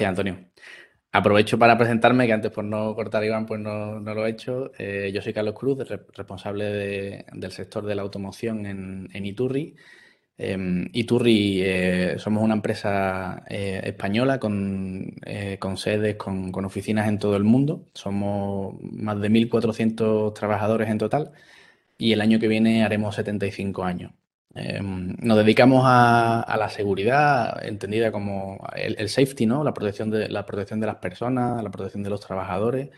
Gracias, Antonio. Aprovecho para presentarme, que antes por no cortar Iván, pues no, lo he hecho. Eh, yo soy Carlos Cruz, responsable del sector de la automoción en, Iturri. Em, Iturri eh, somos una empresa eh, española con, con sedes, con, con, oficinas en todo el mundo. Somos más de 1.400 trabajadores en total y el año que viene haremos 75 años. Em, nos dedicamos a, la seguridad, entendida como el, safety, ¿no? La protección, de, la protección de las personas, la protección de los trabajadores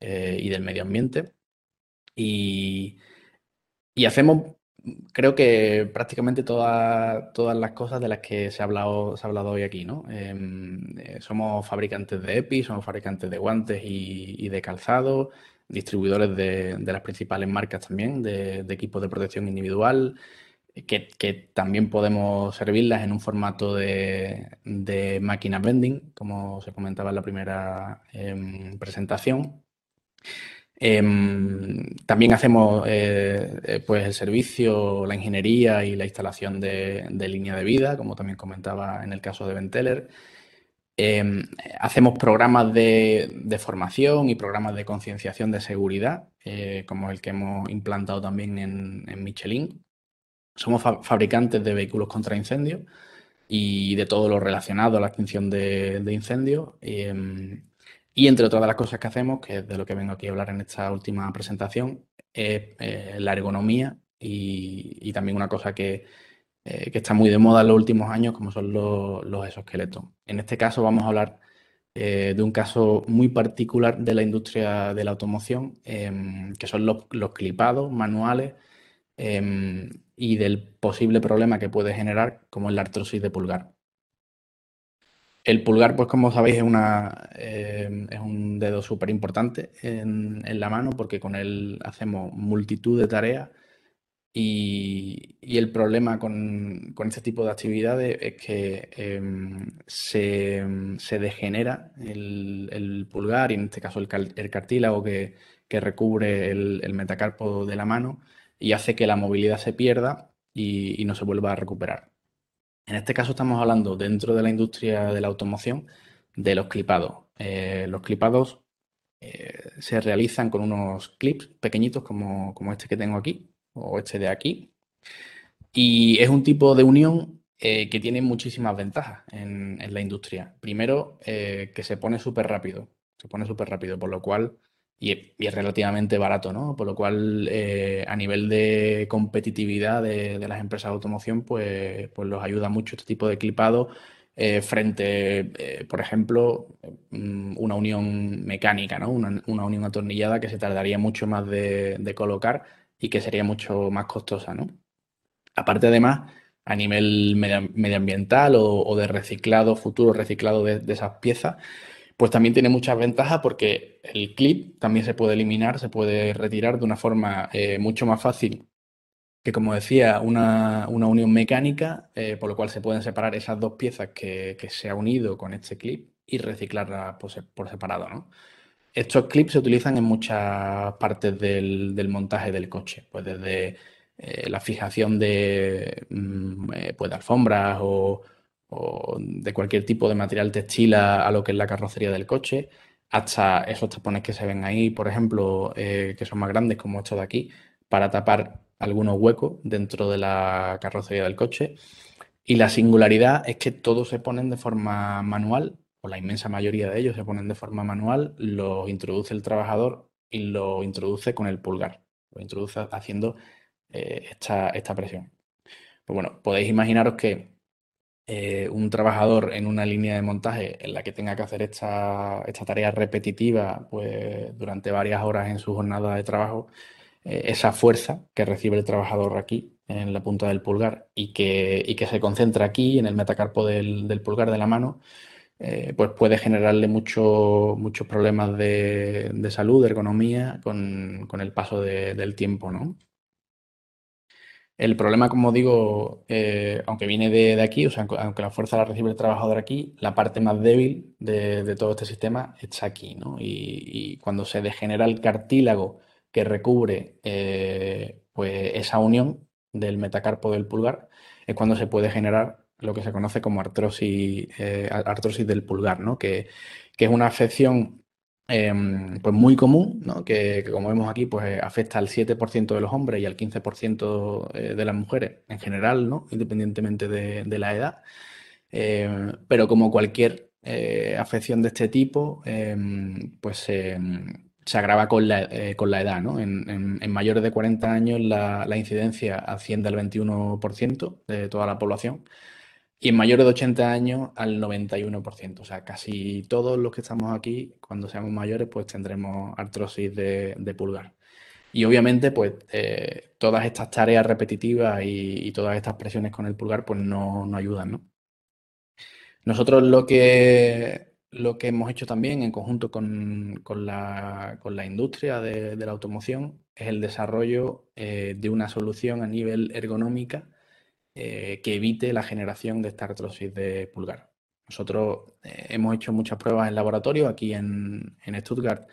eh, y del medio ambiente. Y, hacemos, creo que prácticamente todas, todas las cosas de las que se ha hablado, se ha hablado hoy aquí, ¿no? Em, eh, somos fabricantes de EPI, somos fabricantes de guantes y, de calzado, distribuidores de, las principales marcas también, de equipos de protección individual que, también podemos servirlas en un formato de, máquina vending, como se comentaba en la primera em, presentación. Em, también hacemos eh, eh, pues el servicio, la ingeniería y la instalación de, línea de vida, como también comentaba en el caso de Venteler. Em, hacemos programas de, formación y programas de concienciación de seguridad, eh, como el que hemos implantado también en Michelin. Somos fabricantes de vehículos contra incendios y de todo lo relacionado a la extinción de, incendios. Em, y entre otras de las cosas que hacemos, que es de lo que vengo aquí a hablar en esta última presentación, es eh, la ergonomía y, también una cosa eh, que, está muy de moda en los últimos años, como son los, exoesqueletos. En este caso vamos a hablar eh, de un caso muy particular de la industria de la automoción, em, que son los, los clipados manuales em, y del posible problema que puede generar, como es la artrosis de pulgar. El pulgar, pues como sabéis, es, una, eh, es un dedo súper importante en, la mano porque con él hacemos multitud de tareas y, el problema con, este tipo de actividades es que em, se, degenera el, pulgar y en este caso el, cartílago que, recubre el, el metacarpo de la mano y hace que la movilidad se pierda y, no se vuelva a recuperar. En este caso estamos hablando dentro de la industria de la automoción de los clipados. Eh, los clipados eh, se realizan con unos clips pequeñitos como, este que tengo aquí o este de aquí. Y es un tipo de unión eh, que tiene muchísimas ventajas en, en la industria. Primero, que se pone súper rápido. Se pone súper rápido, por lo cual y, es relativamente barato, ¿no? Por lo cual, eh, a nivel de competitividad de, las empresas de automoción, pues, pues los ayuda mucho este tipo de clipado eh, frente, eh, por ejemplo, mm, una unión mecánica, ¿no? Una, unión atornillada que se tardaría mucho más de, colocar y que sería mucho más costosa, ¿no? Aparte, además, a nivel medioambiental o, de reciclado, futuro reciclado de esas piezas, pues también tiene muchas ventajas porque el clip también se puede eliminar, se puede retirar de una forma eh, mucho más fácil que, como decía, una, unión mecánica, eh, por lo cual se pueden separar esas dos piezas que, se ha unido con este clip y reciclarlas por, separado. Estos clips se utilizan en muchas partes del, montaje del coche, pues desde eh, la fijación de, mm, pues de alfombras o o de cualquier tipo de material textil a, lo que es la carrocería del coche, hasta esos tapones que se ven ahí, por ejemplo, eh, que son más grandes como estos de aquí, para tapar algunos huecos dentro de la carrocería del coche. Y la singularidad es que todos se ponen de forma manual, o la inmensa mayoría de ellos se ponen de forma manual, los introduce el trabajador y lo introduce con el pulgar, lo introduce haciendo eh, esta, esta presión. Pues bueno, podéis imaginaros que eh, un trabajador en una línea de montaje en la que tenga que hacer esta, tarea repetitiva pues, durante varias horas en su jornada de trabajo, eh, esa fuerza que recibe el trabajador aquí en la punta del pulgar y que, que se concentra aquí en el metacarpo del, pulgar de la mano, eh, pues puede generarle muchos problemas de, salud, de ergonomía con, el paso del tiempo, ¿no? El problema, como digo, eh, aunque viene de, aquí, o sea, aunque la fuerza la recibe el trabajador aquí, la parte más débil de, todo este sistema está aquí, ¿no? Y, cuando se degenera el cartílago que recubre eh, pues esa unión del metacarpo del pulgar, es cuando se puede generar lo que se conoce como artrosis, eh, artrosis del pulgar, ¿no? Que, que es una afección em, pues muy común, ¿no? que, como vemos aquí, pues afecta al 7% de los hombres y al 15% eh, de las mujeres en general, ¿no? independientemente de, la edad. Em, pero como cualquier eh, afección de este tipo, em, pues se agrava con la, eh, con la edad. ¿no? En, mayores de 40 años la, incidencia asciende al 21% de toda la población y en mayores de 80 años al 91%. O sea, casi todos los que estamos aquí, cuando seamos mayores, pues tendremos artrosis de, pulgar. Y obviamente, pues eh, todas estas tareas repetitivas y, todas estas presiones con el pulgar, pues no, no ayudan, ¿no? Nosotros lo que, lo que hemos hecho también en conjunto con, con, la, con la, industria de, de, la automoción es el desarrollo eh, de una solución a nivel ergonómica eh, que evite la generación de esta artrosis de pulgar. Nosotros eh, hemos hecho muchas pruebas en laboratorio aquí en, en Stuttgart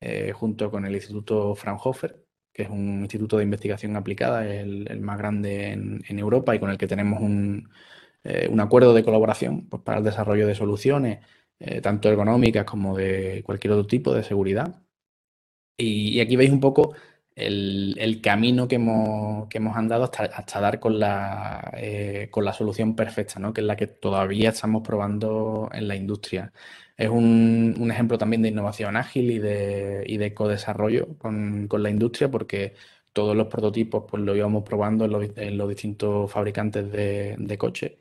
eh, junto con el Instituto Fraunhofer, que es un instituto de investigación aplicada, el, el más grande en, Europa y con el que tenemos un, un acuerdo de colaboración pues, para el desarrollo de soluciones tanto ergonómicas como de cualquier otro tipo de seguridad. Y aquí veis un poco el, el, camino que hemos, que hemos andado hasta, hasta dar con la, eh, con la solución perfecta, ¿no? que es la que todavía estamos probando en la industria. Es un, un ejemplo también de innovación ágil y de, y de co-desarrollo con, con, la industria, porque todos los prototipos pues, lo íbamos probando en los, en los distintos fabricantes de, de coches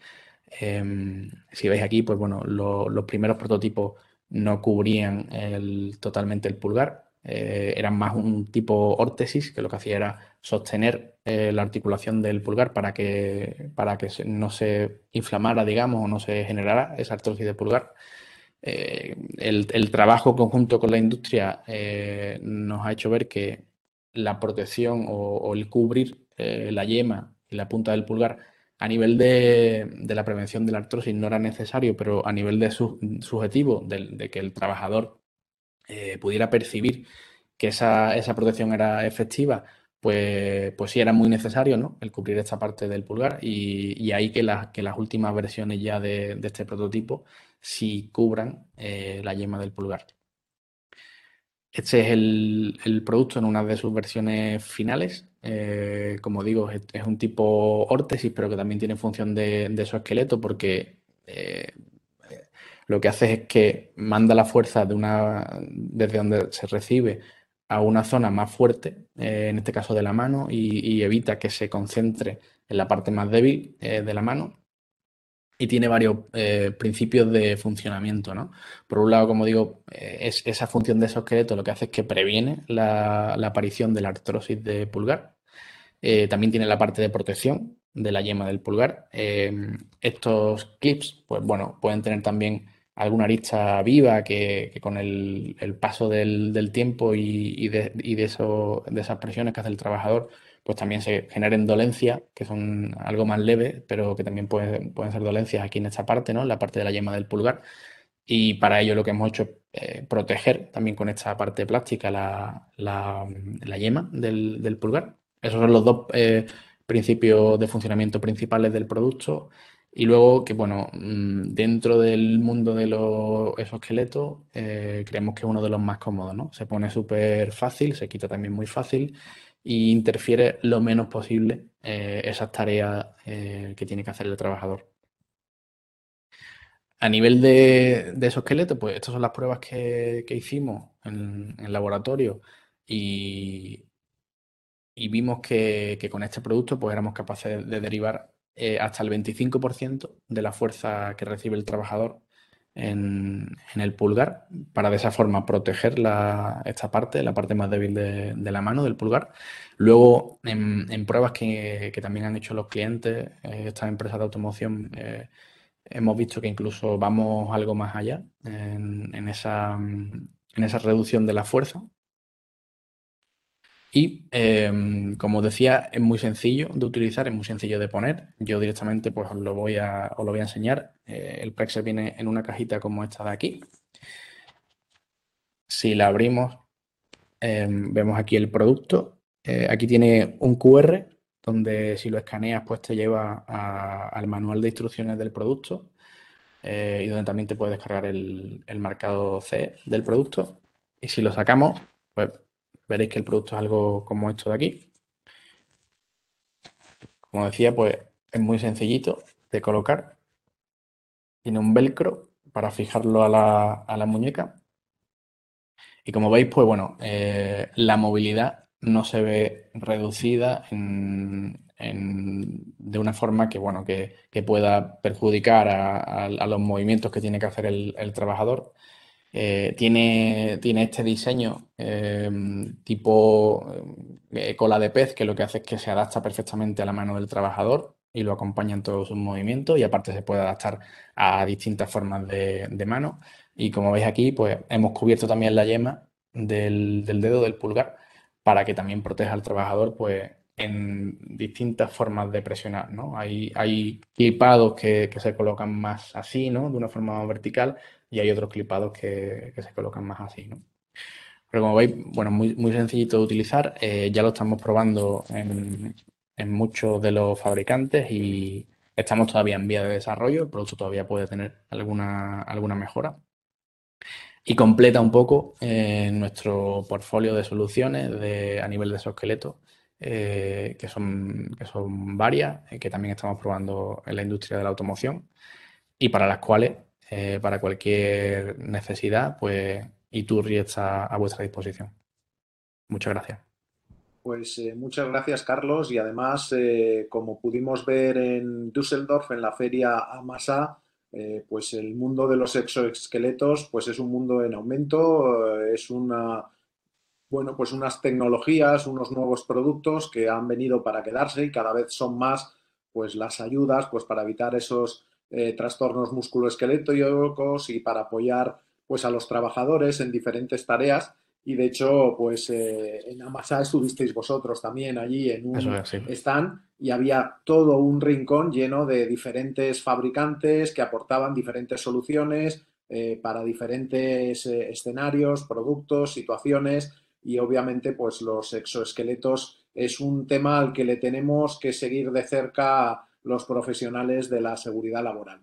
eh, si veis aquí, pues bueno, lo, los primeros prototipos no cubrían el, totalmente el pulgar, eh, eran más un tipo órtesis que lo que hacía era sostener eh, la articulación del pulgar para que, para que no se inflamara, digamos, o no se generara esa artrosis de pulgar. Eh, el, el, trabajo conjunto con la industria eh, nos ha hecho ver que la protección o, el cubrir la yema y la punta del pulgar a nivel de, de, la prevención de la artrosis no era necesario, pero a nivel de su, subjetivo, de, que el trabajador eh, pudiera percibir que esa, esa, protección era efectiva, pues, pues sí era muy necesario ¿no? el cubrir esta parte del pulgar y, y ahí que, la, que las últimas versiones ya de, este prototipo sí cubran eh, la yema del pulgar. Este es el, el, producto en una de sus versiones finales. Eh, como digo, es, un tipo órtesis, pero que también tiene función de, de su esqueleto porque lo que hace es que manda la fuerza de una, desde donde se recibe a una zona más fuerte, eh, en este caso de la mano, y, evita que se concentre en la parte más débil eh, de la mano. Y tiene varios eh, principios de funcionamiento, ¿no? Por un lado, como digo, es esa función de exoesqueleto lo que hace es que previene la, la aparición de la artrosis de pulgar, también tiene la parte de protección de la yema del pulgar. Estos clips, pues bueno, pueden tener también alguna arista viva que, con el, paso del, tiempo y, de, de, eso, de, esas presiones que hace el trabajador, pues también se generen dolencias, que son algo más leves, pero que también pueden, pueden ser dolencias aquí en esta parte, ¿no? En la parte de la yema del pulgar. Y para ello lo que hemos hecho es eh, proteger también con esta parte plástica la, la, la yema del, del pulgar esos son los dos eh, principios de funcionamiento principales del producto. Y luego que, bueno, mm, dentro del mundo de los exoesqueletos, eh, creemos que es uno de los más cómodos, ¿no? Se pone súper fácil, se quita también muy fácil y interfiere lo menos posible eh, esas tareas eh, que tiene que hacer el trabajador. A nivel de, de exoesqueleto, pues estas son las pruebas que, que hicimos en, en laboratorio y, y vimos que, que, con este producto pues éramos capaces de derivar eh, hasta el 25% de la fuerza que recibe el trabajador en, en, el pulgar para de esa forma proteger la, esta parte, la parte más débil de, de la mano, del pulgar. Luego, en, pruebas que, que, también han hecho los clientes, eh, estas empresas de automoción, eh, hemos visto que incluso vamos algo más allá en, esa, en esa reducción de la fuerza y eh, como decía, es muy sencillo de utilizar, es muy sencillo de poner. Yo directamente pues os lo voy a, os lo voy a enseñar. Eh, el Prexer viene en una cajita como esta de aquí. Si la abrimos, eh, vemos aquí el producto. Eh, aquí tiene un QR donde si lo escaneas, pues te lleva al manual de instrucciones del producto eh, y donde también te puedes descargar el, el marcado C del producto. Y si lo sacamos, pues veréis que el producto es algo como esto de aquí. Como decía, pues es muy sencillito de colocar. Tiene un velcro para fijarlo a la, a la muñeca. Y como veis, pues bueno, eh, la movilidad no se ve reducida en, de una forma que, bueno, que, pueda perjudicar a, los movimientos que tiene que hacer el, trabajador. Eh, tiene, tiene este diseño em, tipo eh, cola de pez que lo que hace es que se adapta perfectamente a la mano del trabajador y lo acompaña en todos sus movimientos y aparte se puede adaptar a distintas formas de, de mano. Y como veis aquí, pues hemos cubierto también la yema del, dedo del pulgar para que también proteja al trabajador pues en distintas formas de presionar, ¿no? Hay, hay clipados que, se colocan más así, ¿no? De una forma vertical y hay otros clipados que, se colocan más así, ¿no? Pero como veis, bueno, muy, muy sencillito de utilizar, eh, ya lo estamos probando en, muchos de los fabricantes y estamos todavía en vía de desarrollo, el producto todavía puede tener alguna, alguna mejora. Y completa un poco eh, nuestro portfolio de soluciones a nivel de exoesqueleto, eh, que, son, que son varias, que también estamos probando en la industria de la automoción y para las cuales, para cualquier necesidad, pues Iturri está a vuestra disposición. Muchas gracias. Pues muchas gracias, Carlos. Y además, como pudimos ver en Düsseldorf, en la feria AMASA, eh, pues el mundo de los exoesqueletos pues es un mundo en aumento, eh, es una, bueno, pues unas tecnologías, unos nuevos productos que han venido para quedarse y cada vez son más pues las ayudas pues para evitar esos eh, trastornos musculoesqueléticos y para apoyar pues a los trabajadores en diferentes tareas. Y de hecho, pues eh, en Amasa estuvisteis vosotros también allí en un stand y había todo un rincón lleno de diferentes fabricantes que aportaban diferentes soluciones eh, para diferentes eh, escenarios, productos, situaciones. Y obviamente pues los exoesqueletos es un tema al que le tenemos que seguir de cerca los profesionales de la seguridad laboral.